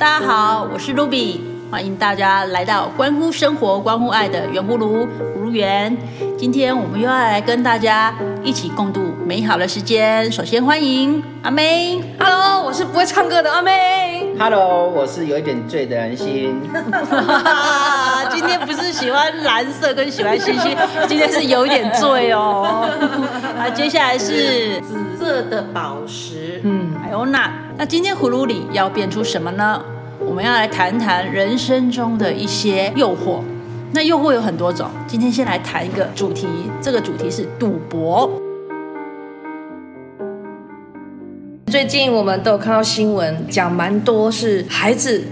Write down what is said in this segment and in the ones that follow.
大家好，我是 Ruby，欢迎大家来到关乎生活、关乎爱的圆葫芦葫芦园。今天我们又要来跟大家一起共度美好的时间。首先欢迎阿妹，Hello，我是不会唱歌的阿妹。Hello，我是有一点醉的蓝心。今天不是喜欢蓝色跟喜欢星星，今天是有一点醉哦。啊，接下来是紫色的宝石，嗯，还有那那今天葫芦里要变出什么呢？我们要来谈谈人生中的一些诱惑。那诱惑有很多种，今天先来谈一个主题，这个主题是赌博。最近我们都有看到新闻，讲蛮多是孩子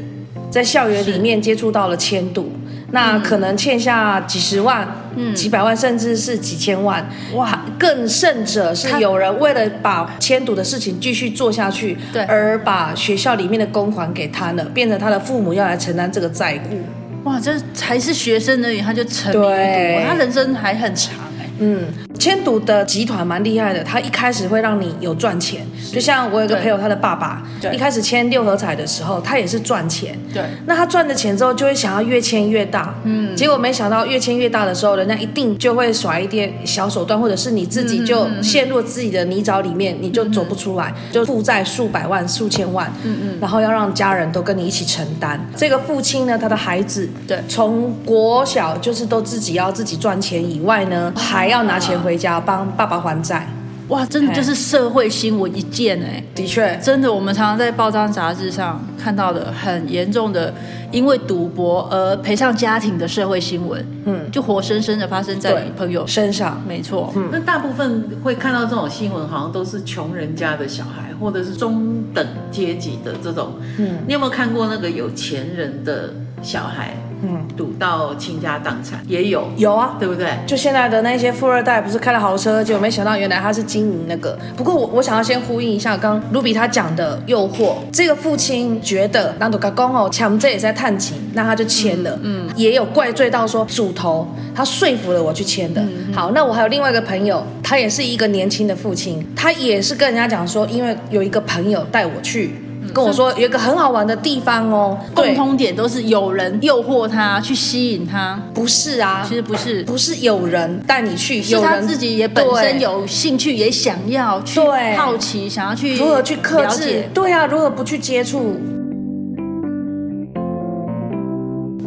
在校园里面接触到了千赌，那可能欠下几十万、嗯、几百万，甚至是几千万。哇，更甚者是有人为了把迁赌的事情继续做下去，对，而把学校里面的公款给贪了，变成他的父母要来承担这个债务。哇，这才是学生而已，他就沉迷赌，他人生还很长。嗯，签赌的集团蛮厉害的，他一开始会让你有赚钱，就像我有个朋友，他的爸爸，一开始签六合彩的时候，他也是赚钱。对，那他赚的钱之后，就会想要越签越大。嗯，结果没想到越签越大的时候，人家一定就会耍一点小手段，或者是你自己就陷入自己的泥沼里面，你就走不出来，就负债数百万、数千万。嗯嗯，然后要让家人都跟你一起承担。这个父亲呢，他的孩子，对，从国小就是都自己要自己赚钱以外呢，还要拿钱回家帮爸爸还债，哇，真的就是社会新闻一件哎，的确，真的，我们常常在报章杂志上看到的很严重的，因为赌博而赔上家庭的社会新闻，嗯，就活生生的发生在你朋友。身上，没错，嗯，那大部分会看到这种新闻，好像都是穷人家的小孩，或者是中等阶级的这种，嗯，你有没有看过那个有钱人的小孩？嗯，赌到倾家荡产也有，有啊，对不对？就现在的那些富二代，不是开了豪车，结果没想到原来他是经营那个。不过我我想要先呼应一下刚 Ruby 他讲的诱惑。这个父亲觉得那都刚刚哦，强这也在探情，那他就签了。嗯，嗯也有怪罪到说主头他说服了我去签的。嗯、好，那我还有另外一个朋友，他也是一个年轻的父亲，他也是跟人家讲说，因为有一个朋友带我去。跟我说有一个很好玩的地方哦，共通点都是有人诱惑他去吸引他，不是啊？其实不是，不是有人带你去，是他自己也本身有兴趣，也想要去好奇，想要去如何去克制？对啊，如何不去接触？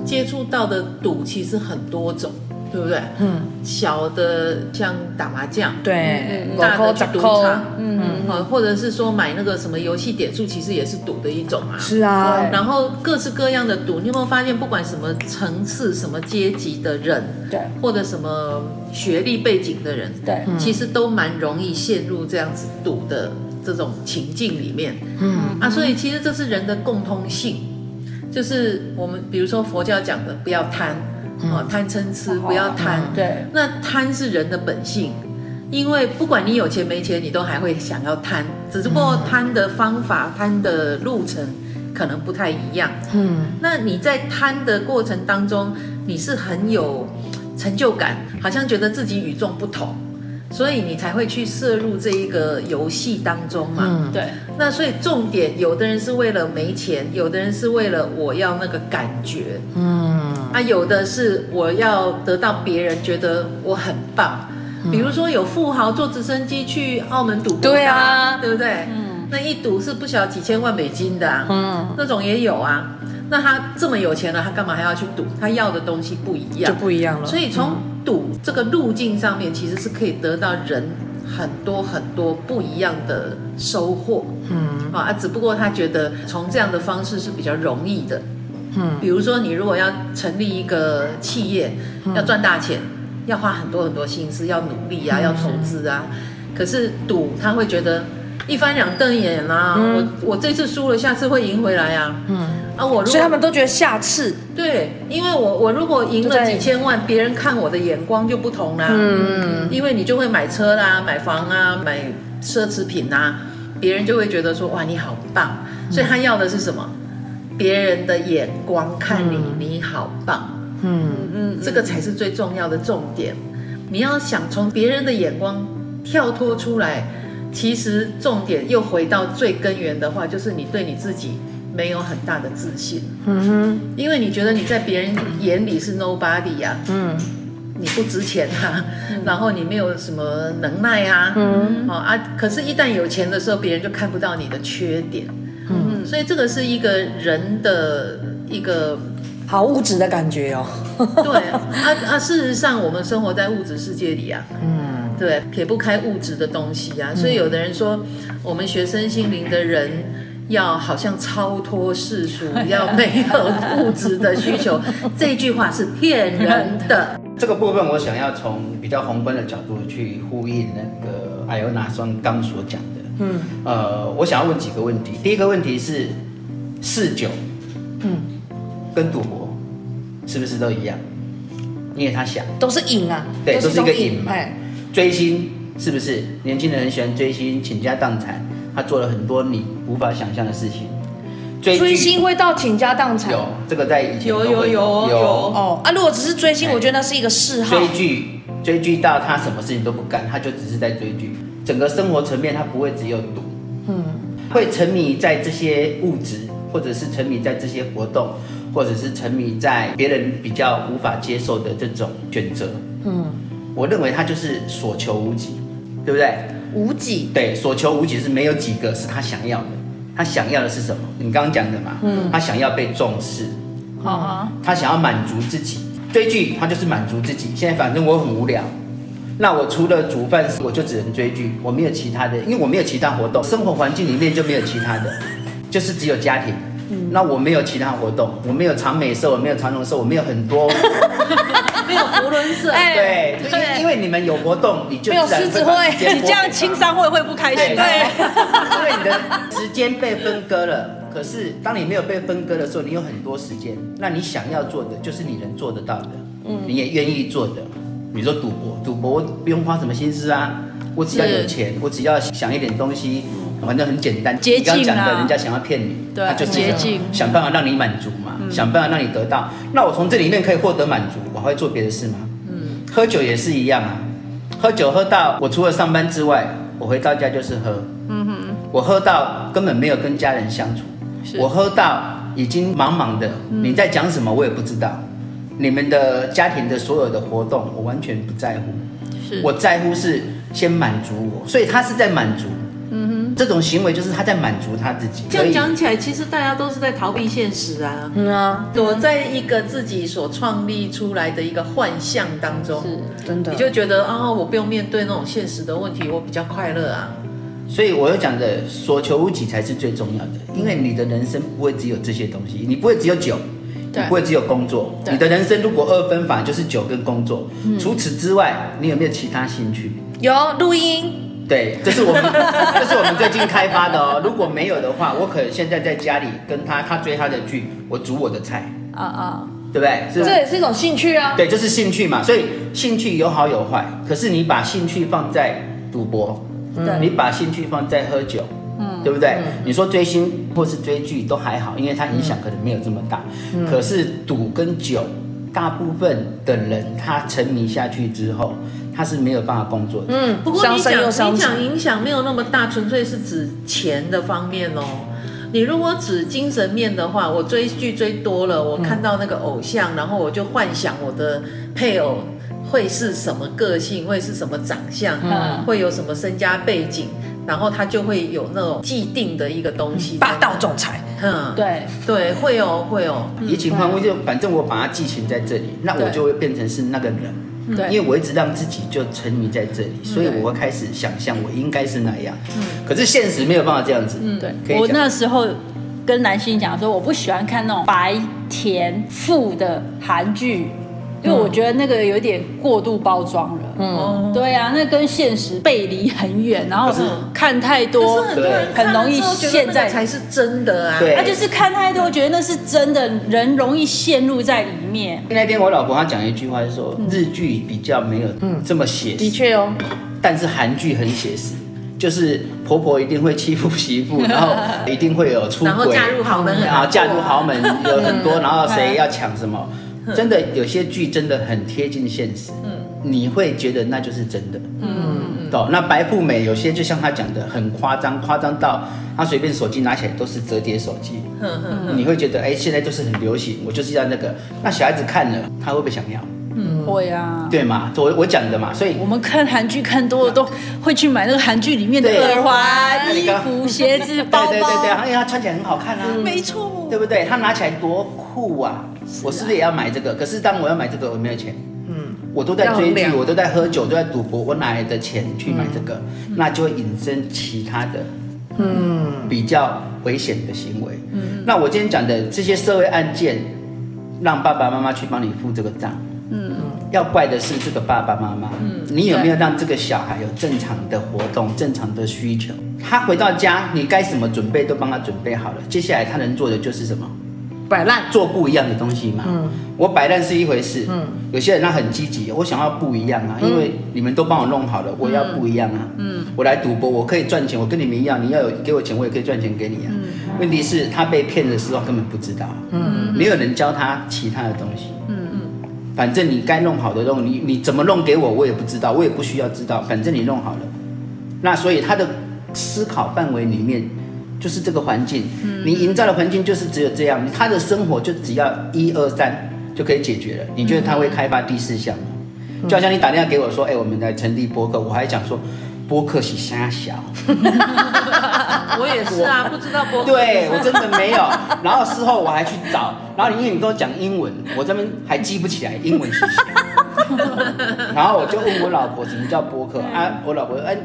接触到的赌其实很多种。对不对？嗯，小的像打麻将，对，大的去赌场，嗯嗯，或者是说买那个什么游戏点数，其实也是赌的一种啊。是啊，然后各式各样的赌，你有没有发现，不管什么层次、什么阶级的人，对，或者什么学历背景的人，对，其实都蛮容易陷入这样子赌的这种情境里面。嗯。啊，所以其实这是人的共通性，就是我们比如说佛教讲的，不要贪。哦，贪嗔痴不要贪，对，那贪是人的本性，因为不管你有钱没钱，你都还会想要贪，只不过贪的方法、贪的路程可能不太一样。嗯，那你在贪的过程当中，你是很有成就感，好像觉得自己与众不同。所以你才会去摄入这一个游戏当中嘛？嗯，对。那所以重点，有的人是为了没钱，有的人是为了我要那个感觉，嗯，啊，有的是我要得到别人觉得我很棒。比如说有富豪坐直升机去澳门赌博，对啊，对不对？嗯，那一赌是不晓得几千万美金的啊，嗯，那种也有啊。那他这么有钱了，他干嘛还要去赌？他要的东西不一样，就不一样了。所以从赌这个路径上面，其实是可以得到人很多很多不一样的收获。嗯啊，只不过他觉得从这样的方式是比较容易的。嗯，比如说你如果要成立一个企业，要赚大钱，要花很多很多心思，要努力啊，要投资啊。可是赌他会觉得。一翻两瞪眼啊！嗯、我我这次输了，下次会赢回来啊！嗯啊，我所以他们都觉得下次对，因为我我如果赢了几千万，别人看我的眼光就不同啦。嗯，因为你就会买车啦、买房啊、买奢侈品啊，别人就会觉得说哇你好棒，所以他要的是什么？别人的眼光看你，嗯、你好棒。嗯嗯，这个才是最重要的重点。你要想从别人的眼光跳脱出来。其实重点又回到最根源的话，就是你对你自己没有很大的自信。嗯哼，因为你觉得你在别人眼里是 nobody 呀、啊，嗯，你不值钱啊，嗯、然后你没有什么能耐啊，嗯，哦啊，可是，一旦有钱的时候，别人就看不到你的缺点。嗯，所以这个是一个人的一个好物质的感觉哦。对啊啊，事实上我们生活在物质世界里啊。嗯，对，撇不开物质的东西啊。所以有的人说，我们学身心灵的人要好像超脱世俗，要没有物质的需求，这句话是骗人的。这个部分我想要从比较宏观的角度去呼应那个艾欧娜双刚所讲的。嗯，呃，我想要问几个问题。第一个问题是，嗜酒，嗯，跟赌博是不是都一样？因为他想都是瘾啊，对，都是一个瘾嘛。追星是不是？年轻人很喜欢追星，倾家荡产，他做了很多你无法想象的事情。追追星会到倾家荡产？有，这个在以前有有有有，有哦啊！如果只是追星，我觉得那是一个嗜好。追剧，追剧到他什么事情都不干，他就只是在追剧。整个生活层面，他不会只有赌，嗯，会沉迷在这些物质，或者是沉迷在这些活动，或者是沉迷在别人比较无法接受的这种选择，嗯，我认为他就是所求无几，对不对？无几，对，所求无几是没有几个是他想要的，他想要的是什么？你刚刚讲的嘛，嗯，他想要被重视，他想要满足自己，追剧他就是满足自己，现在反正我很无聊。那我除了煮饭，我就只能追剧，我没有其他的，因为我没有其他活动，生活环境里面就没有其他的，就是只有家庭。嗯，那我没有其他活动，我没有长美色，我没有长荣寿，我没有很多，没有福伦社。对，因为因为你们有活动，你就没有狮子会，你这样青商会会不开心。对，因为你的时间被分割了。可是当你没有被分割的时候，你有很多时间，那你想要做的就是你能做得到的，嗯，你也愿意做的。你说赌博，赌博不用花什么心思啊，我只要有钱，我只要想一点东西，反正很简单。捷径啊！你刚讲的人家想要骗你，对，他就是捷径，想办法让你满足嘛，想办法让你得到。那我从这里面可以获得满足，会做别的事吗？嗯，喝酒也是一样啊，喝酒喝到我除了上班之外，我回到家就是喝。嗯哼，我喝到根本没有跟家人相处，我喝到已经茫茫的，你在讲什么我也不知道。你们的家庭的所有的活动，我完全不在乎。是我在乎是先满足我，所以他是在满足。这种行为就是他在满足他自己。这样讲起来，其实大家都是在逃避现实啊。嗯啊，躲在一个自己所创立出来的一个幻象当中。是真的，你就觉得啊、哦，我不用面对那种现实的问题，我比较快乐啊。所以我有讲的，所求无几才是最重要的，因为你的人生不会只有这些东西，你不会只有酒。你不会只有工作，你的人生如果二分法就是酒跟工作。嗯、除此之外，你有没有其他兴趣？有录音。对，这是我们 这是我们最近开发的哦。如果没有的话，我可能现在在家里跟他，他追他的剧，我煮我的菜。啊啊，对不对？是？这也是一种兴趣啊。对，就是兴趣嘛。所以兴趣有好有坏，可是你把兴趣放在赌博，嗯、你把兴趣放在喝酒。嗯，对不对？嗯、你说追星或是追剧都还好，因为它影响可能没有这么大。嗯、可是赌跟酒，大部分的人他沉迷下去之后，他是没有办法工作的。嗯，不过你讲你讲影响没有那么大，纯粹是指钱的方面哦。你如果指精神面的话，我追剧追多了，我看到那个偶像，嗯、然后我就幻想我的配偶会是什么个性，会是什么长相，嗯、会有什么身家背景。然后他就会有那种既定的一个东西，霸道总裁。嗯，对对，会哦会哦。移情换物就反正我把它寄情在这里，那我就会变成是那个人。对，因为我一直让自己就沉迷在这里，所以我会开始想象我应该是那样。嗯，可是现实没有办法这样子。嗯，对。我那时候跟男性讲说，我不喜欢看那种白甜富的韩剧。因为我觉得那个有点过度包装了，嗯，对啊，那跟现实背离很远，然后看太多，很容易现在才是真的啊，他就是看太多，觉得那是真的，人容易陷入在里面。那天我老婆她讲一句话，就说日剧比较没有这么写实，的确哦，但是韩剧很写实，就是婆婆一定会欺负媳妇，然后一定会有出轨，然后嫁入豪门，然后嫁入豪门有很多，然后谁要抢什么。真的有些剧真的很贴近现实，嗯，你会觉得那就是真的，嗯嗯。懂。那白富美有些就像他讲的很夸张，夸张到他随便手机拿起来都是折叠手机。嗯、你会觉得哎，现在就是很流行，我就是要那个。那小孩子看了，他会不会想要？嗯，会啊。对嘛，我我讲的嘛，所以我们看韩剧看多了，都会去买那个韩剧里面的耳环、衣服、鞋子、包包。对对对对，因为他穿起来很好看啊。嗯、没错。对不对？他拿起来多酷啊！我是不是也要买这个？可是当我要买这个，我没有钱。嗯，我都在追剧，我都在喝酒，都在赌博，我哪来的钱去买这个？嗯、那就会引申其他的，嗯，比较危险的行为。嗯，那我今天讲的这些社会案件，让爸爸妈妈去帮你付这个账。嗯，要怪的是这个爸爸妈妈。嗯，你有没有让这个小孩有正常的活动、正常的需求？他回到家，你该什么准备都帮他准备好了。接下来他能做的就是什么？摆烂，做不一样的东西嘛。嗯，我摆烂是一回事。嗯，有些人他很积极，我想要不一样啊，因为你们都帮我弄好了，我要不一样啊。嗯，我来赌博，我可以赚钱，我跟你们一样，你要有给我钱，我也可以赚钱给你啊。问题是，他被骗的时候根本不知道。嗯，没有人教他其他的东西。嗯嗯，反正你该弄好的弄，你你怎么弄给我，我也不知道，我也不需要知道，反正你弄好了。那所以他的思考范围里面。就是这个环境，你营造的环境就是只有这样，他的生活就只要一二三就可以解决了。你觉得他会开发第四项吗？嗯、就好像你打电话给我说，哎，我们来成立播客，我还讲说播客是瞎小。我也是啊，不知道播客。对，我真的没有。然后事后我还去找，然后你因为你跟我讲英文，我这边还记不起来英文是什么。然后我就问我老婆什么叫播客啊？我老婆说哎。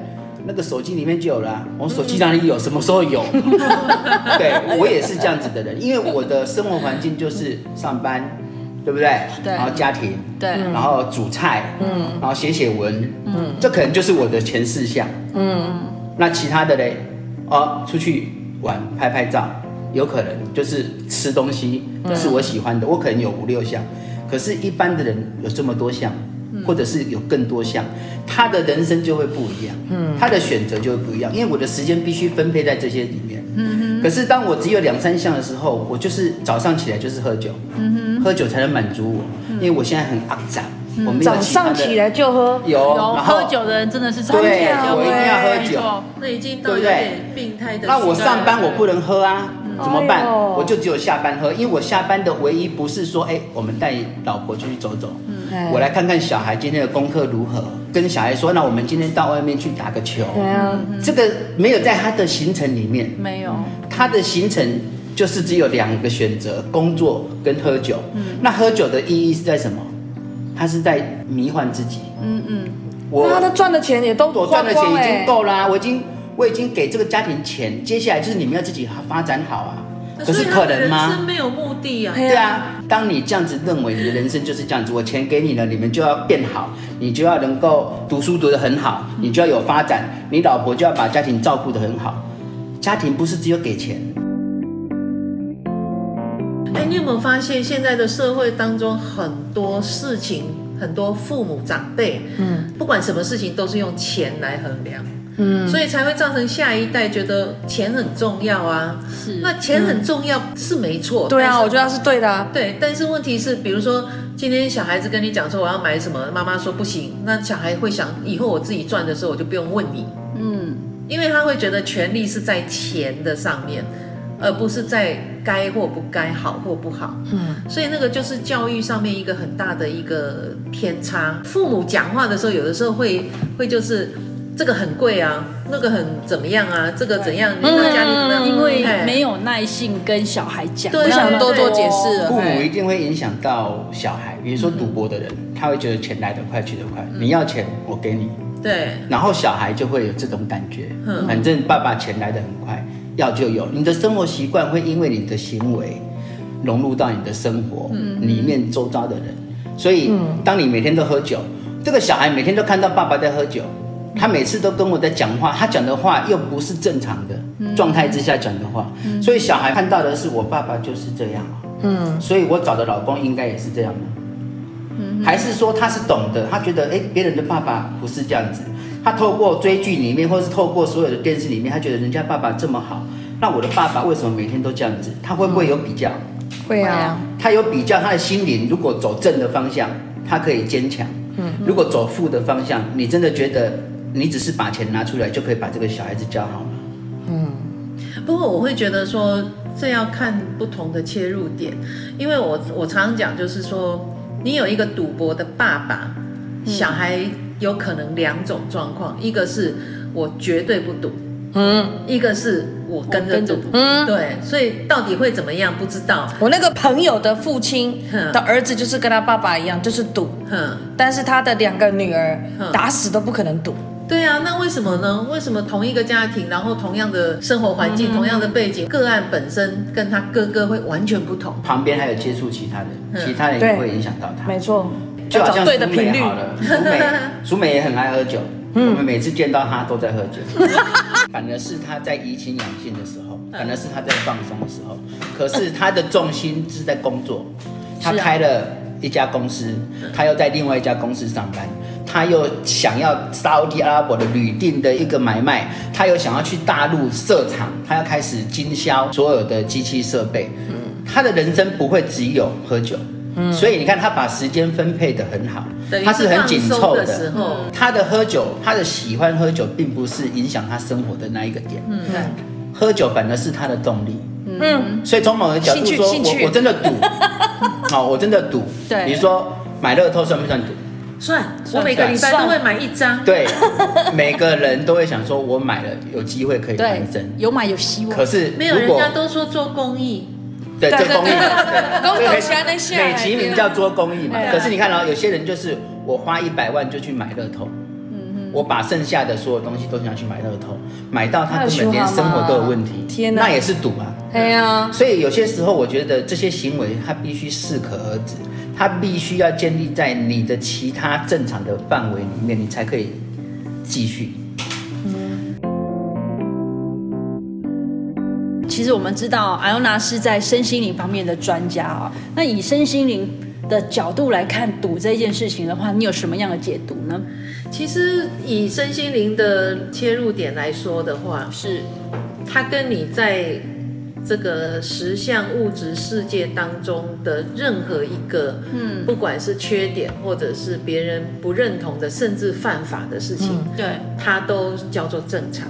那个手机里面就有了、啊，我手机哪里有？什么时候有？对，我也是这样子的人，因为我的生活环境就是上班，对不对？对。然后家庭，对。然后煮菜，嗯。然后写写文，嗯。这可能就是我的前四项，嗯。那其他的嘞？哦，出去玩，拍拍照，有可能就是吃东西，是我喜欢的，我可能有五六项。可是，一般的人有这么多项。或者是有更多项，他的人生就会不一样，嗯，他的选择就会不一样，因为我的时间必须分配在这些里面，嗯哼。可是当我只有两三项的时候，我就是早上起来就是喝酒，嗯哼，喝酒才能满足我，因为我现在很肮脏，我没有早上起来就喝，有，然后喝酒的人真的是对，我一定要喝酒，那已经到有点病态的。那我上班我不能喝啊。怎么办？我就只有下班喝，因为我下班的唯一不是说，哎，我们带老婆出去走走，嗯，我来看看小孩今天的功课如何，跟小孩说，那我们今天到外面去打个球。对啊，这个没有在他的行程里面，没有，他的行程就是只有两个选择：工作跟喝酒。嗯，那喝酒的意义是在什么？他是在迷幻自己。嗯嗯，我他的赚的钱也都我赚的钱已经够啦，我已经。我已经给这个家庭钱，接下来就是你们要自己发展好啊。可是可能吗？人生没有目的啊。对啊，当你这样子认为，你的人生就是这样子，我钱给你了，你们就要变好，你就要能够读书读得很好，你就要有发展，你老婆就要把家庭照顾得很好。家庭不是只有给钱。哎，你有没有发现现在的社会当中很多事情，很多父母长辈，嗯，不管什么事情都是用钱来衡量。嗯，所以才会造成下一代觉得钱很重要啊。是，那钱很重要是没错。对啊，我觉得是对的啊。对，但是问题是，比如说今天小孩子跟你讲说我要买什么，妈妈说不行，那小孩会想以后我自己赚的时候我就不用问你。嗯，因为他会觉得权利是在钱的上面，而不是在该或不该，好或不好。嗯，所以那个就是教育上面一个很大的一个偏差。父母讲话的时候，有的时候会会就是。这个很贵啊，那个很怎么样啊？这个怎样？你们家里怎么样？因为没有耐性跟小孩讲，不想多做解释。父母一定会影响到小孩，比如说赌博的人，他会觉得钱来得快去得快，你要钱我给你。对。然后小孩就会有这种感觉，反正爸爸钱来得很快，要就有。你的生活习惯会因为你的行为融入到你的生活里面周遭的人，所以当你每天都喝酒，这个小孩每天都看到爸爸在喝酒。他每次都跟我在讲话，他讲的话又不是正常的状态之下讲的话，嗯、所以小孩看到的是我爸爸就是这样，嗯，所以我找的老公应该也是这样的，嗯，还是说他是懂得，他觉得哎，别人的爸爸不是这样子，他透过追剧里面，或是透过所有的电视里面，他觉得人家爸爸这么好，那我的爸爸为什么每天都这样子？他会不会有比较？会啊，他有比较，他的心灵如果走正的方向，他可以坚强，嗯，如果走负的方向，你真的觉得？你只是把钱拿出来就可以把这个小孩子教好了。嗯，不过我会觉得说，这要看不同的切入点，因为我我常常讲就是说，你有一个赌博的爸爸，小孩有可能两种状况，一个是我绝对不赌。嗯，一个是我跟着赌，嗯，对，所以到底会怎么样不知道。我那个朋友的父亲的儿子就是跟他爸爸一样，就是赌，嗯，但是他的两个女儿打死都不可能赌。对啊，那为什么呢？为什么同一个家庭，然后同样的生活环境，同样的背景，个案本身跟他哥哥会完全不同。旁边还有接触其他人，其他人也会影响到他。没错，就好像淑美好了，淑美，淑美也很爱喝酒。我们每次见到他都在喝酒，反而是他在怡情养性的时候，反而是他在放松的时候。可是他的重心是在工作，他开了一家公司，他又在另外一家公司上班，他又想要沙乌地阿拉伯的旅店的一个买卖，他又想要去大陆设厂，他要开始经销所有的机器设备。他的人生不会只有喝酒。所以你看，他把时间分配的很好，他是很紧凑的。他的喝酒，他的喜欢喝酒，并不是影响他生活的那一个点。嗯，喝酒反而是他的动力。嗯，所以从某个角度说，我我真的赌，好，我真的赌。对，比如说买乐透算不算赌？算，我每个礼拜都会买一张。对，每个人都会想说，我买了有机会可以翻身，有买有希望。可是没有，人家都说做公益。对，做公益，美其名叫做公益嘛。可是你看哦，有些人就是我花一百万就去买乐透，嗯，我把剩下的所有东西都想去买乐透，买到他根本连生活都有问题，天哪，那也是赌啊。对啊，所以有些时候我觉得这些行为它必须适可而止，它必须要建立在你的其他正常的范围里面，你才可以继续。其实我们知道，艾欧娜是在身心灵方面的专家啊。那以身心灵的角度来看赌这件事情的话，你有什么样的解读呢？其实以身心灵的切入点来说的话，是它跟你在这个实相物质世界当中的任何一个，嗯，不管是缺点或者是别人不认同的，甚至犯法的事情，嗯，对，它都叫做正常。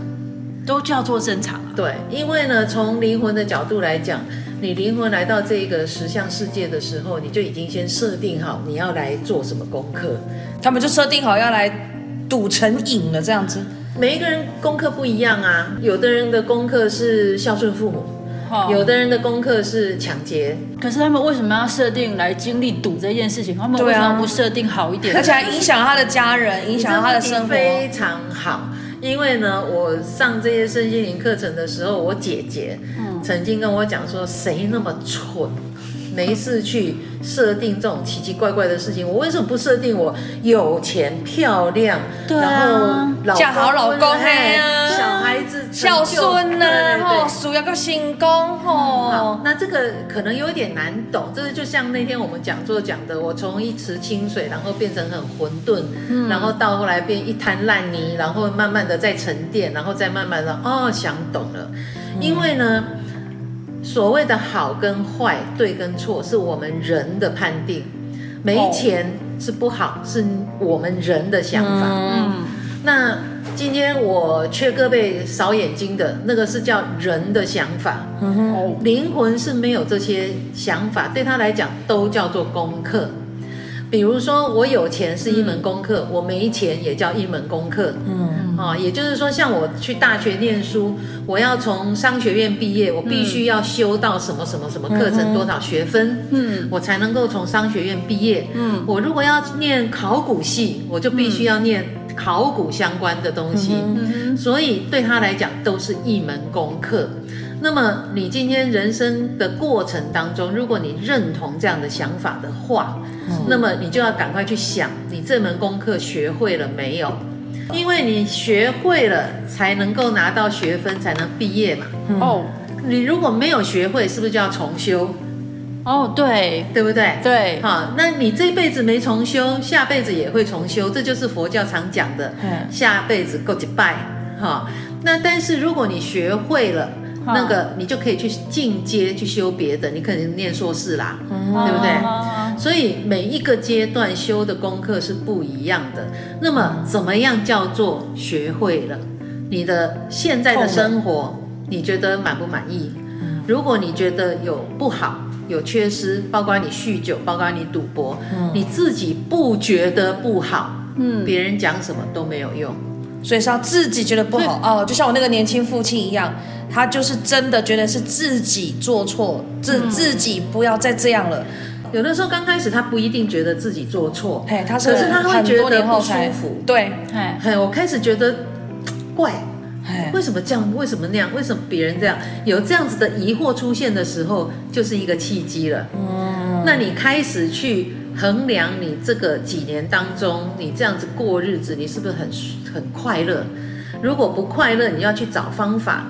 都叫做正常啊。对，因为呢，从灵魂的角度来讲，你灵魂来到这个实相世界的时候，你就已经先设定好你要来做什么功课。他们就设定好要来赌成瘾了，这样子。每一个人功课不一样啊，有的人的功课是孝顺父母，哦、有的人的功课是抢劫。可是他们为什么要设定来经历赌这件事情？他们为什么不设定好一点？而且还影响他的家人，影响他的生活。非常好。因为呢，我上这些身心灵课程的时候，我姐姐曾经跟我讲说，谁那么蠢，没事去设定这种奇奇怪怪的事情？我为什么不设定我有钱、漂亮，对啊，然后嫁好老公，嘿，小孩子孝顺呢，吼，事业个成功，吼。那这个可能有点难懂，这个就像那天我们讲座讲的，我从一池清水，然后变成很混沌，嗯，然后到后来变一滩烂泥，然后慢慢的在沉淀，然后再慢慢的哦想懂了，因为呢。所谓的好跟坏，对跟错，是我们人的判定。没钱是不好，是我们人的想法。嗯，那今天我缺胳膊少眼睛的那个是叫人的想法。灵魂是没有这些想法，对他来讲都叫做功课。比如说，我有钱是一门功课，嗯、我没钱也叫一门功课。嗯，啊，也就是说，像我去大学念书，我要从商学院毕业，我必须要修到什么什么什么课程，多少学分，嗯，我才能够从商学院毕业。嗯，我如果要念考古系，我就必须要念考古相关的东西。嗯，所以对他来讲，都是一门功课。那么，你今天人生的过程当中，如果你认同这样的想法的话，那么你就要赶快去想，你这门功课学会了没有？因为你学会了，才能够拿到学分，才能毕业嘛。哦，你如果没有学会，是不是就要重修？哦，对，对不对？对，好，那你这辈子没重修，下辈子也会重修，这就是佛教常讲的，下辈子够几拜。哈，那但是如果你学会了，那个你就可以去进阶去修别的，你可能念硕士啦，对不对？所以每一个阶段修的功课是不一样的。那么怎么样叫做学会了？你的现在的生活，你觉得满不满意？如果你觉得有不好、有缺失，包括你酗酒，包括你赌博，你自己不觉得不好，嗯，别人讲什么都没有用。所以是要自己觉得不好哦，就像我那个年轻父亲一样，他就是真的觉得是自己做错，自自己不要再这样了。有的时候刚开始他不一定觉得自己做错，嘿，他是可是他会觉得不舒服。对，嘿，我开始觉得怪，为什么这样？为什么那样？为什么别人这样？有这样子的疑惑出现的时候，就是一个契机了。嗯，那你开始去。衡量你这个几年当中，你这样子过日子，你是不是很很快乐？如果不快乐，你要去找方法。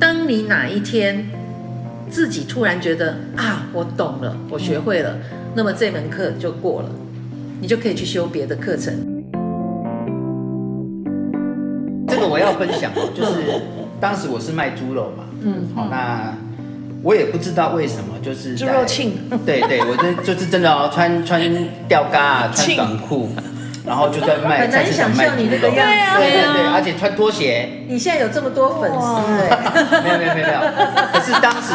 当你哪一天自己突然觉得啊，我懂了，我学会了，嗯、那么这门课就过了，你就可以去修别的课程。这个我要分享哦，就是当时我是卖猪肉嘛，嗯，好那。我也不知道为什么，就是猪肉庆，对对，我真就是真的哦，穿穿吊嘎啊，穿短裤，然后就在卖，很难想象你那个样子，对对对，而且穿拖鞋。你现在有这么多粉丝，没有没有没有没有。可是当时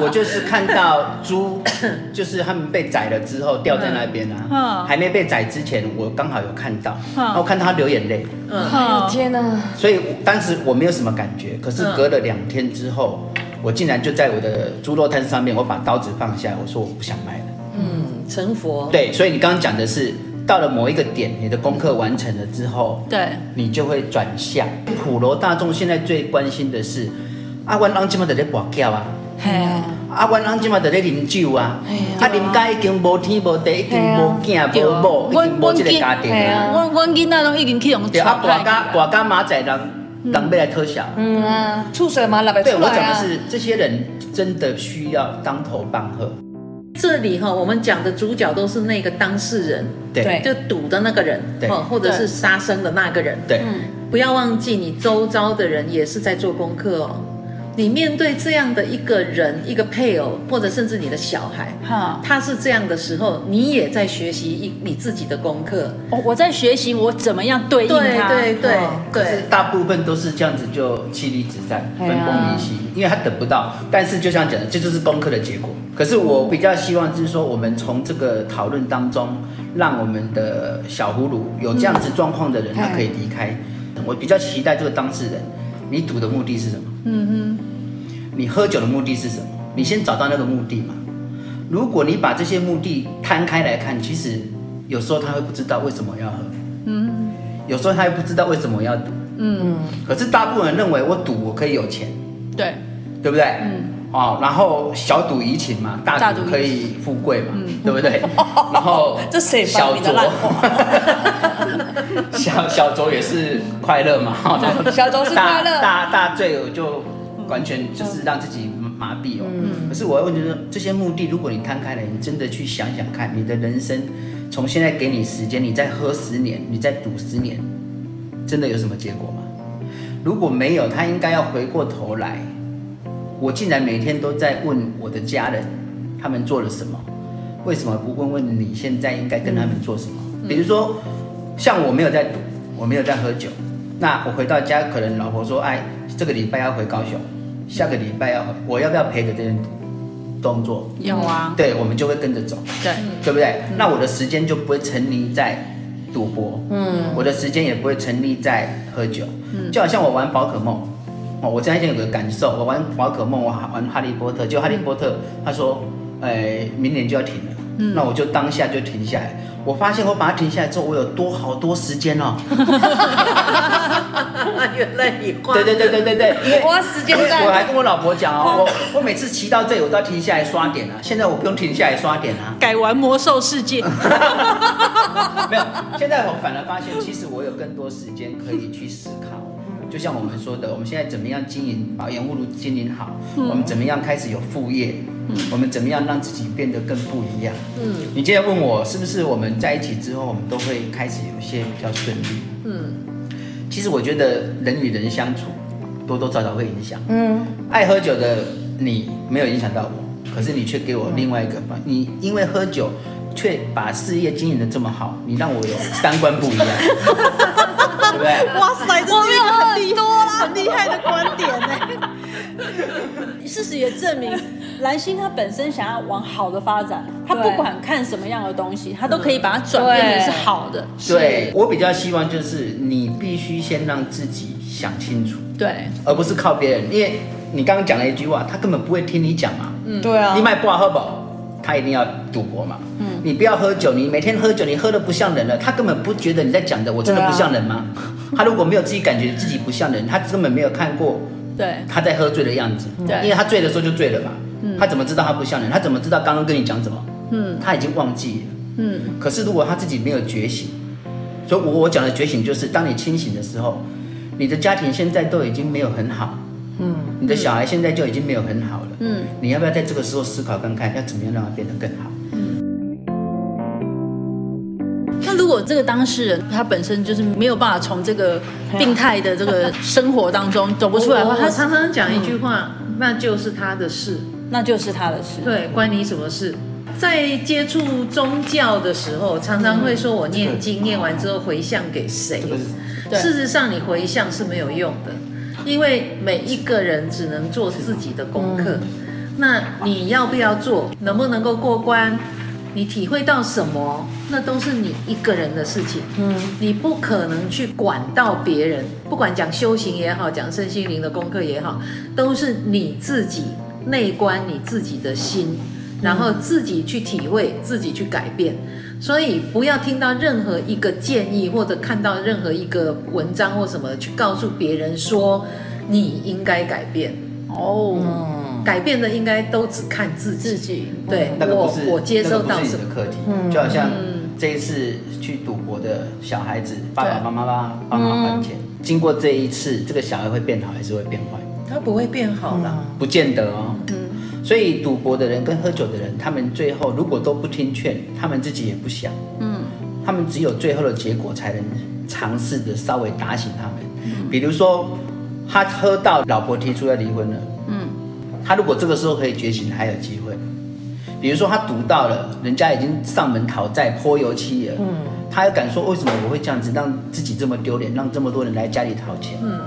我就是看到猪，就是他们被宰了之后掉在那边啊，还没被宰之前，我刚好有看到，然后看到他流眼泪，嗯，天哪！所以当时我没有什么感觉，可是隔了两天之后。我竟然就在我的猪肉摊上面，我把刀子放下，我说我不想卖了。嗯，成佛。对，所以你刚刚讲的是，到了某一个点，你的功课完成了之后，对，你就会转向。普罗大众现在最关心的是，阿湾郎今嘛在咧跋筊啊，嘿啊，阿湾郎今嘛在咧饮酒啊，啊，啉甲已经无天无地，已经无囝无某，已经无这个家庭啊。我我囡仔拢已经去用。对啊，跋筊跋筊马仔人。当被来偷笑，嗯啊，畜生嘛，老白出来啊。对，我讲的是这些人真的需要当头棒喝。这里哈，我们讲的主角都是那个当事人，对，就赌的那个人，对，或者是杀生的那个人，对，不要忘记你周遭的人也是在做功课哦。你面对这样的一个人，一个配偶，或者甚至你的小孩，哈，他是这样的时候，你也在学习一你自己的功课。哦，我在学习我怎么样对应他。对对对，可是大部分都是这样子就妻离子散，分崩离析，因为他等不到。但是就像讲的，这就是功课的结果。可是我比较希望就是说，我们从这个讨论当中，让我们的小葫芦有这样子状况的人，他可以离开。我比较期待这个当事人，你赌的目的是什么？嗯哼。你喝酒的目的是什么？你先找到那个目的嘛。如果你把这些目的摊开来看，其实有时候他会不知道为什么要喝，嗯，有时候他又不知道为什么要赌，嗯。可是大部分人认为我赌我可以有钱，对，对不对？嗯。哦，然后小赌怡情嘛，大赌可以富贵嘛，对不对？然后这谁小酌，小小周也是快乐嘛，小周是快乐，大大醉我就。完全就是让自己麻痹哦。嗯。可是我要问你说，这些目的，如果你摊开来，你真的去想想看，你的人生从现在给你时间，你再喝十年，你再赌十年，真的有什么结果吗？如果没有，他应该要回过头来。我竟然每天都在问我的家人，他们做了什么？为什么不问问你现在应该跟他们做什么？嗯。比如说，像我没有在赌，我没有在喝酒，那我回到家，可能老婆说：“哎，这个礼拜要回高雄。”下个礼拜要我要不要陪着这些动作？有啊，对，我们就会跟着走，对，对不对？那我的时间就不会沉溺在赌博，嗯，我的时间也不会沉溺在喝酒，嗯，就好像我玩宝可梦，哦，我这两天有个感受，我玩宝可梦，我玩哈利波特，就哈利波特，他说，哎，明年就要停了，嗯，那我就当下就停下来。我发现我把它停下来之后，我有多好多时间哦。原来你花对对对对对对，因为花时间在。我还跟我老婆讲哦，我我每次骑到这里，我都要停下来刷点啊。现在我不用停下来刷点啊。改玩魔兽世界。没有，现在我反而发现，其实我有更多时间可以去思考。就像我们说的，我们现在怎么样经营把盐葫芦经营好？嗯、我们怎么样开始有副业？嗯、我们怎么样让自己变得更不一样？嗯，你今天问我是不是我们在一起之后，我们都会开始有一些比较顺利？嗯，其实我觉得人与人相处多多少少会影响。嗯，爱喝酒的你没有影响到我，可是你却给我另外一个，你因为喝酒。却把事业经营的这么好，你让我有三观不一样，对不对？哇塞，这是一个很厉害、很厉害的观点呢。事实也证明，蓝星他本身想要往好的发展，他不管看什么样的东西，他都可以把它转变成是好的。对，我比较希望就是你必须先让自己想清楚，对，而不是靠别人，因为你刚刚讲了一句话，他根本不会听你讲嘛。嗯，对啊，你买不好喝饱。他一定要赌博嘛？嗯，你不要喝酒，你每天喝酒，你喝的不像人了。他根本不觉得你在讲的，我真的不像人吗？啊、他如果没有自己感觉自己不像人，他根本没有看过对他在喝醉的样子。对，因为他醉的时候就醉了嘛。嗯，他怎么知道他不像人？他怎么知道刚刚跟你讲什么？嗯，他已经忘记了。嗯，可是如果他自己没有觉醒，所以我我讲的觉醒就是，当你清醒的时候，你的家庭现在都已经没有很好。嗯，你的小孩现在就已经没有很好了。嗯，你要不要在这个时候思考看看，要怎么样让他变得更好？嗯，那如果这个当事人他本身就是没有办法从这个病态的这个生活当中走不出来的话，他常常讲一句话，嗯，那就是他的事，那就是他的事，对，关你什么事？在接触宗教的时候，常常会说我念经念完之后回向给谁？事实上，你回向是没有用的。因为每一个人只能做自己的功课，那你要不要做，能不能够过关，你体会到什么，那都是你一个人的事情。嗯，你不可能去管到别人，不管讲修行也好，讲身心灵的功课也好，都是你自己内观你自己的心，然后自己去体会，自己去改变。所以不要听到任何一个建议，或者看到任何一个文章或什么，去告诉别人说你应该改变哦。嗯、改变的应该都只看自己。自己对，那个不是我我接受到什么课题，嗯、就好像这一次去赌博的小孩子，爸爸妈妈帮帮忙还钱。嗯、经过这一次，这个小孩会变好还是会变坏？他不会变好的，嗯、不见得哦。嗯所以赌博的人跟喝酒的人，他们最后如果都不听劝，他们自己也不想，嗯，他们只有最后的结果才能尝试着稍微打醒他们。嗯，比如说他喝到老婆提出要离婚了，嗯，他如果这个时候可以觉醒，还有机会。比如说他赌到了人家已经上门讨债泼油漆了，嗯，他还敢说为什么我会这样子让自己这么丢脸，让这么多人来家里讨钱，嗯。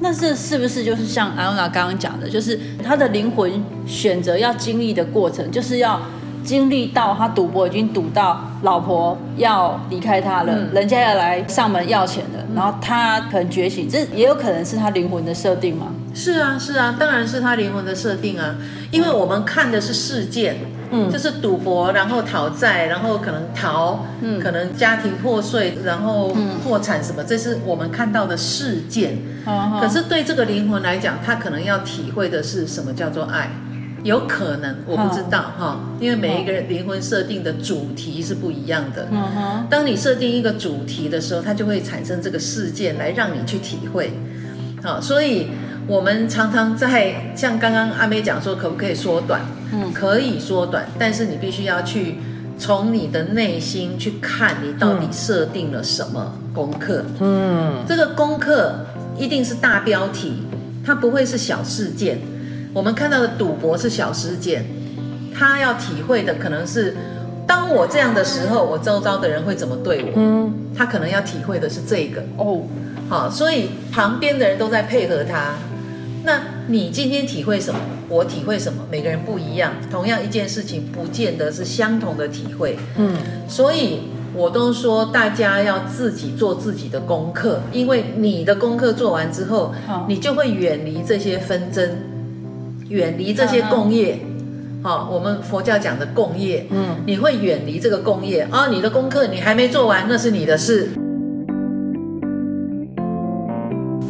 那这是不是就是像艾欧娜刚刚讲的，就是他的灵魂选择要经历的过程，就是要经历到他赌博已经赌到老婆要离开他了，嗯、人家要来上门要钱了，然后他可能觉醒，这也有可能是他灵魂的设定吗？是啊，是啊，当然是他灵魂的设定啊，因为我们看的是事件。嗯，就是赌博，然后讨债，然后可能逃，嗯，可能家庭破碎，然后破产什么，这是我们看到的事件。嗯，可是对这个灵魂来讲，他可能要体会的是什么叫做爱？有可能，我不知道哈，因为每一个人灵魂设定的主题是不一样的。嗯哼，当你设定一个主题的时候，它就会产生这个事件来让你去体会。好，所以。我们常常在像刚刚阿妹讲说，可不可以缩短？嗯，可以缩短，但是你必须要去从你的内心去看，你到底设定了什么功课？嗯，这个功课一定是大标题，它不会是小事件。我们看到的赌博是小事件，他要体会的可能是，当我这样的时候，我周遭的人会怎么对我？嗯，他可能要体会的是这个哦。好，所以旁边的人都在配合他。那你今天体会什么？我体会什么？每个人不一样，同样一件事情，不见得是相同的体会。嗯，所以我都说大家要自己做自己的功课，因为你的功课做完之后，你就会远离这些纷争，远离这些共业。好，我们佛教讲的共业，嗯，你会远离这个共业啊。你的功课你还没做完，那是你的事。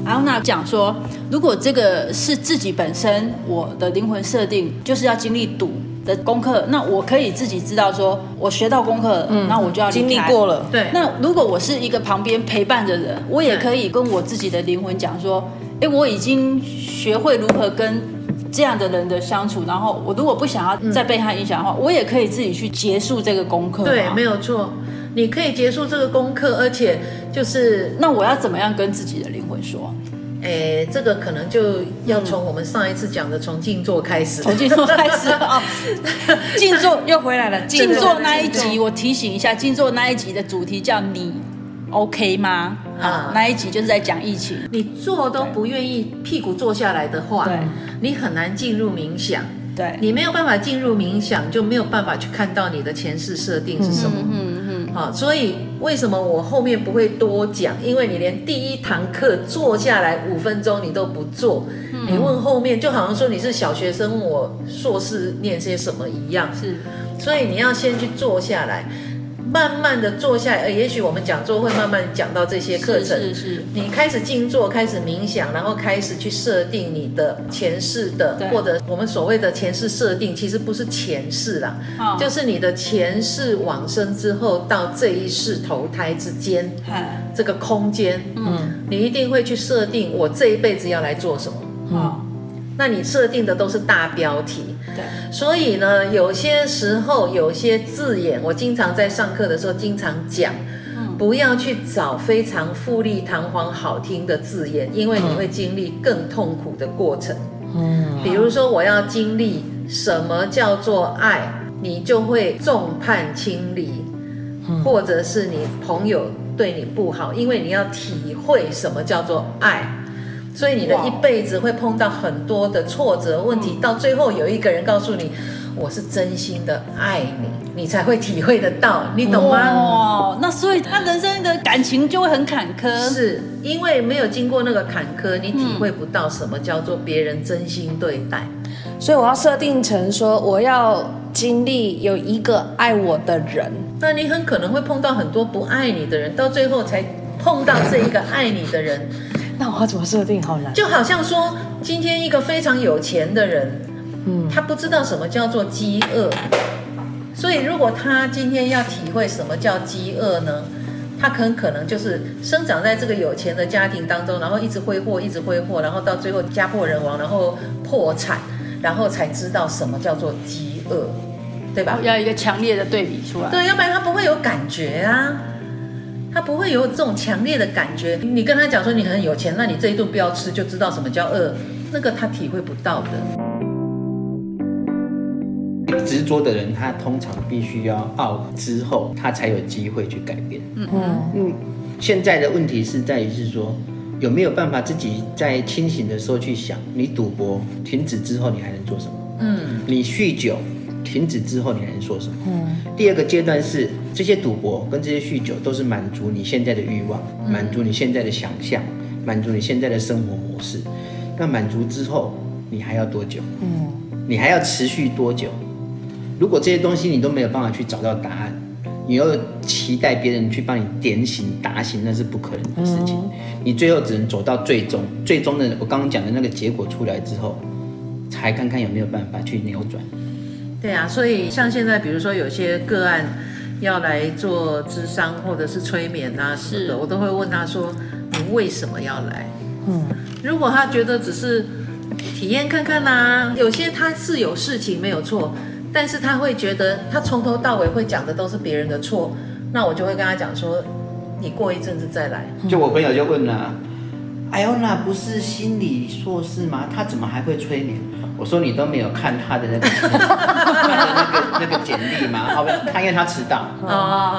然后那讲说，如果这个是自己本身我的灵魂设定，就是要经历赌的功课，那我可以自己知道说，我学到功课，嗯，那我就要经历过了。对。那如果我是一个旁边陪伴的人，我也可以跟我自己的灵魂讲说，哎，我已经学会如何跟这样的人的相处，然后我如果不想要再被他影响的话，我也可以自己去结束这个功课。对，没有错。你可以结束这个功课，而且就是那我要怎么样跟自己的灵魂说？哎，这个可能就要从我们上一次讲的从静坐开始，从静坐开始啊。静坐又回来了。静坐那一集，我提醒一下，静坐那一集的主题叫你 OK 吗？啊，那一集就是在讲疫情。你坐都不愿意屁股坐下来的话，对，你很难进入冥想。对，你没有办法进入冥想，就没有办法去看到你的前世设定是什么。嗯嗯嗯。好，所以为什么我后面不会多讲？因为你连第一堂课坐下来五分钟你都不做，你问后面就好像说你是小学生问我硕士念些什么一样。是，所以你要先去坐下来。慢慢的坐下来，呃，也许我们讲座会慢慢讲到这些课程。是是是。你开始静坐，开始冥想，然后开始去设定你的前世的，或者我们所谓的前世设定，其实不是前世啦，哦、就是你的前世往生之后到这一世投胎之间，嗯、这个空间，嗯，你一定会去设定我这一辈子要来做什么。嗯。那你设定的都是大标题，对，所以呢，有些时候有些字眼，我经常在上课的时候经常讲，嗯，不要去找非常富丽堂皇、好听的字眼，因为你会经历更痛苦的过程。嗯，比如说我要经历什么叫做爱，你就会众叛亲离，或者是你朋友对你不好，因为你要体会什么叫做爱。所以你的一辈子会碰到很多的挫折问题，到最后有一个人告诉你，我是真心的爱你，你才会体会得到，你懂吗？哦，那所以他人生的感情就会很坎坷，是因为没有经过那个坎坷，你体会不到什么叫做别人真心对待。所以我要设定成说，我要经历有一个爱我的人，那你很可能会碰到很多不爱你的人，到最后才碰到这一个爱你的人。那我要怎么设定？好难。就好像说，今天一个非常有钱的人，嗯，他不知道什么叫做饥饿，所以如果他今天要体会什么叫饥饿呢，他很可能就是生长在这个有钱的家庭当中，然后一直挥霍，一直挥霍，然后到最后家破人亡，然后破产，然后才知道什么叫做饥饿，对吧？要一个强烈的对比出来。对，要不然他不会有感觉啊。他不会有这种强烈的感觉。你跟他讲说你很有钱，那你这一顿不要吃，就知道什么叫饿。那个他体会不到的。执着的人，他通常必须要熬之后，他才有机会去改变。嗯嗯。现在的问题是在于是说，有没有办法自己在清醒的时候去想，你赌博停止之后，你还能做什么？嗯。你酗酒。停止之后，你还能说什么？嗯，第二个阶段是这些赌博跟这些酗酒都是满足你现在的欲望，满足你现在的想象，满足你现在的生活模式。那满足之后，你还要多久？嗯，你还要持续多久？如果这些东西你都没有办法去找到答案，你又期待别人去帮你点醒、打醒，那是不可能的事情。你最后只能走到最终，最终的我刚刚讲的那个结果出来之后，才看看有没有办法去扭转。对啊，所以像现在，比如说有些个案要来做智商或者是催眠啊什么的，是我都会问他说：“你为什么要来？”嗯，如果他觉得只是体验看看呐，有些他是有事情没有错，但是他会觉得他从头到尾会讲的都是别人的错，那我就会跟他讲说：“你过一阵子再来。”就我朋友就问了：“艾欧娜不是心理硕士吗？她怎么还会催眠？”我说你都没有看她的那个他的那个 那个简历吗？后面他因为她迟到，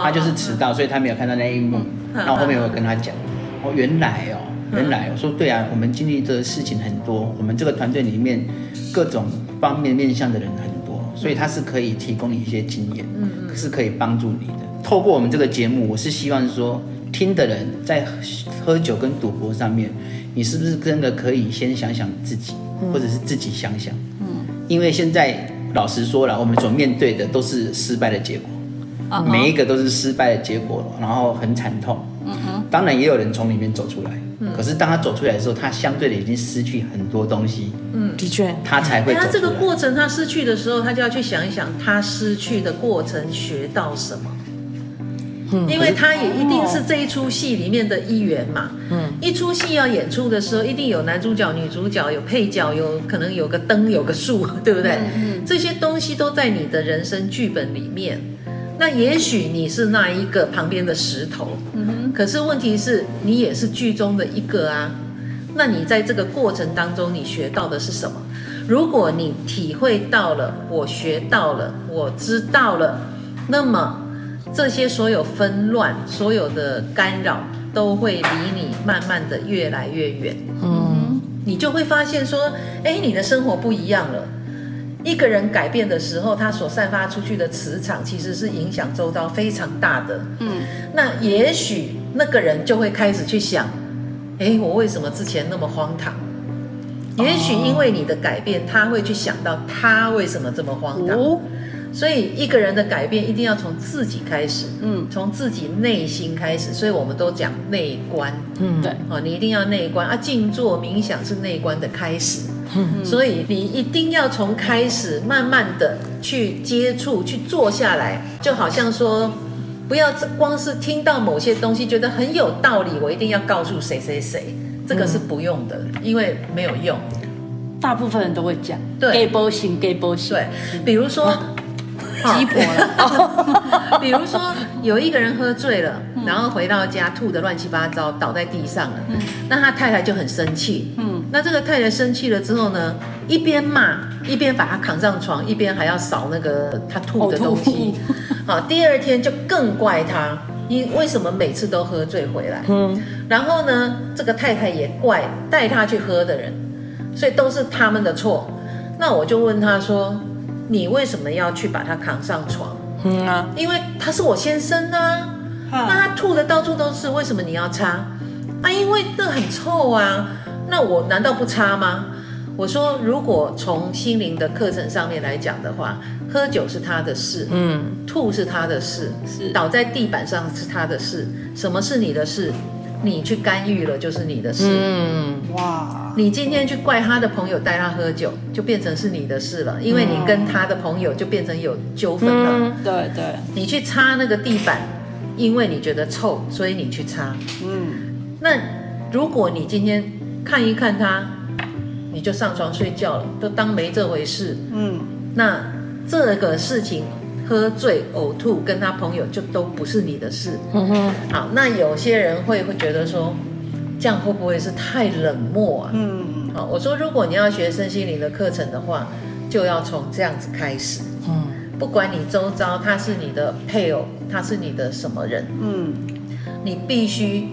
她就是迟到，所以她没有看到那一幕。那我后面我跟她讲，哦，原来哦，原来我说对啊，我们经历的事情很多，我们这个团队里面各种方面面向的人很多，所以他是可以提供你一些经验，嗯是可以帮助你的。透过我们这个节目，我是希望说，听的人在喝酒跟赌博上面，你是不是真的可以先想想自己？或者是自己想想，嗯，因为现在老实说了，我们所面对的都是失败的结果，啊，每一个都是失败的结果，然后很惨痛，嗯哼，当然也有人从里面走出来，嗯，可是当他走出来的时候，他相对的已经失去很多东西，嗯，的确，他才会。他这个过程他失去的时候，他就要去想一想，他失去的过程学到什么。因为他也一定是这一出戏里面的一员嘛。嗯，一出戏要演出的时候，一定有男主角、女主角，有配角，有可能有个灯，有个树，对不对？嗯，这些东西都在你的人生剧本里面。那也许你是那一个旁边的石头。可是问题是你也是剧中的一个啊。那你在这个过程当中，你学到的是什么？如果你体会到了，我学到了，我知道了，那么这些所有纷乱、所有的干扰，都会离你慢慢的越来越远。嗯，你就会发现说，哎，你的生活不一样了。一个人改变的时候，他所散发出去的磁场，其实是影响周遭非常大的。嗯，那也许那个人就会开始去想，哎，我为什么之前那么荒唐？也许因为你的改变，他会去想到他为什么这么荒唐。哦，所以一个人的改变一定要从自己开始，嗯，从自己内心开始。所以我们都讲内观，嗯，对，哦，你一定要内观啊，静坐冥想是内观的开始。所以你一定要从开始慢慢的去接触，去坐下来，就好像说，不要光是听到某些东西觉得很有道理，我一定要告诉谁谁谁，这个是不用的，因为没有用。大部分人都会讲，对，给波行，给波行。对，比如说。鸡婆了，比如说有一个人喝醉了，然后回到家吐得乱七八糟，倒在地上了。那他太太就很生气。嗯，那这个太太生气了之后呢，一边骂一边把他扛上床，一边还要扫那个他吐的东西。好，第二天就更怪他，你为什么每次都喝醉回来？嗯，然后呢，这个太太也怪带他去喝的人，所以都是他们的错。那我就问他说。你为什么要去把他扛上床？嗯啊，因为他是我先生啊。那他吐的到处都是，为什么你要擦？啊，因为这很臭啊。那我难道不擦吗？我说，如果从心灵的课程上面来讲的话，喝酒是他的事，嗯，吐是他的事，是倒在地板上是他的事，什么是你的事？你去干预了，就是你的事。嗯，哇！你今天去怪他的朋友带他喝酒，就变成是你的事了，因为你跟他的朋友就变成有纠纷了。嗯，对对。你去擦那个地板，因为你觉得臭，所以你去擦。嗯。那如果你今天看一看他，你就上床睡觉了，都当没这回事。嗯。那这个事情。喝醉、呕吐，跟他朋友就都不是你的事。好，那有些人会会觉得说，这样会不会是太冷漠啊？嗯。好，我说如果你要学身心灵的课程的话，就要从这样子开始。嗯。不管你周遭他是你的配偶，他是你的什么人，嗯，你必须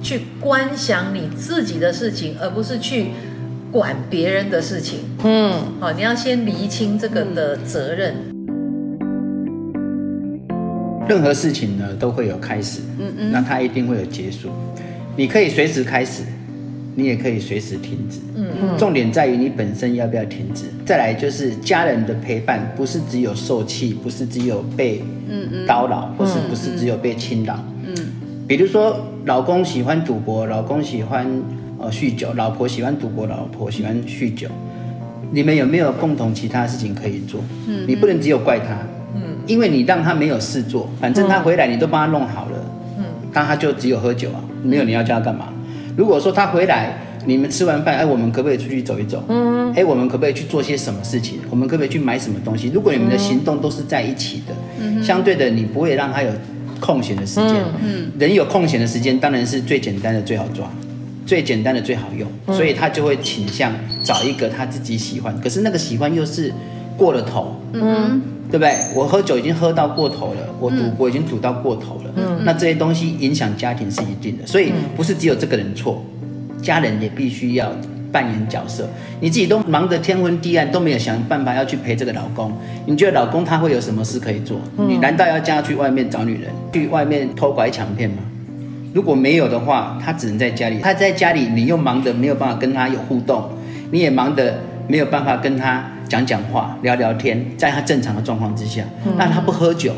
去观想你自己的事情，而不是去管别人的事情。嗯。好，你要先厘清这个的责任。任何事情呢，都会有开始，嗯嗯，那它一定会有结束。你可以随时开始，你也可以随时停止，嗯嗯。重点在于你本身要不要停止。再来就是家人的陪伴，不是只有受气，不是只有被嗯嗯叨扰，或是不是只有被侵扰，嗯。比如说，老公喜欢赌博，老公喜欢呃酗酒，老婆喜欢赌博，老婆喜欢酗酒，你们有没有共同其他事情可以做？嗯，你不能只有怪他。因为你让他没有事做，反正他回来你都帮他弄好了，嗯，那他就只有喝酒啊，没有你要叫他干嘛？如果说他回来，你们吃完饭，哎，我们可不可以出去走一走？嗯，哎，我们可不可以去做些什么事情？我们可不可以去买什么东西？如果你们的行动都是在一起的，嗯，相对的，你不会让他有空闲的时间，嗯，人有空闲的时间当然是最简单的最好抓，最简单的最好用，所以他就会倾向找一个他自己喜欢，可是那个喜欢又是过了头，嗯。对不对？我喝酒已经喝到过头了，我赌博已经赌到过头了。嗯，那这些东西影响家庭是一定的，所以不是只有这个人错，家人也必须要扮演角色。你自己都忙得天昏地暗，都没有想办法要去陪这个老公，你觉得老公他会有什么事可以做？你难道要叫他去外面找女人，去外面偷拐抢骗吗？如果没有的话，他只能在家里。他在家里，你又忙得没有办法跟他有互动，你也忙得没有办法跟他。讲讲话，聊聊天，在他正常的状况之下，嗯、那他不喝酒，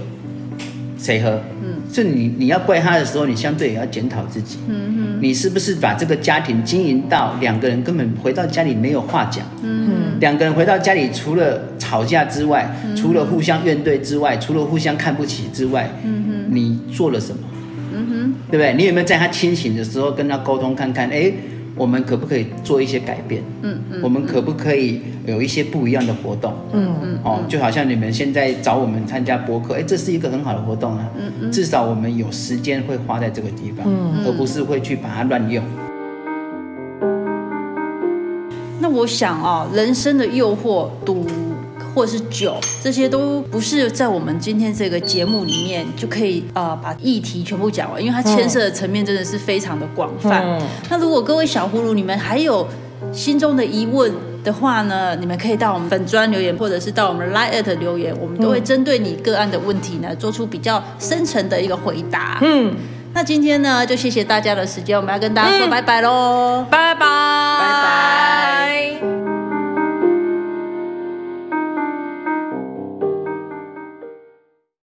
谁喝？嗯，是你你要怪他的时候，你相对也要检讨自己。嗯哼，你是不是把这个家庭经营到两个人根本回到家里没有话讲？嗯哼，两个人回到家里除了吵架之外，嗯、除了互相怨怼之外，除了互相看不起之外，嗯哼，你做了什么？嗯哼，对不对？你有没有在他清醒的时候跟他沟通看看？哎。我们可不可以做一些改变？嗯嗯，我们可不可以有一些不一样的活动？嗯嗯，哦，就好像你们现在找我们参加播客，哎，这是一个很好的活动啊。嗯嗯，至少我们有时间会花在这个地方，嗯，而不是会去把它乱用。那我想啊，人生的诱惑，赌或者是酒，这些都不是在我们今天这个节目里面就可以呃把议题全部讲完，因为它牵涉的层面真的是非常的广泛。嗯、那如果各位小葫芦，你们还有心中的疑问的话呢，你们可以到我们本专留言，或者是到我们 Line@ 留言，我们都会针对你个案的问题呢，做出比较深层的一个回答。嗯。那今天呢，就谢谢大家的时间，我们要跟大家说拜拜喽，拜拜，拜拜。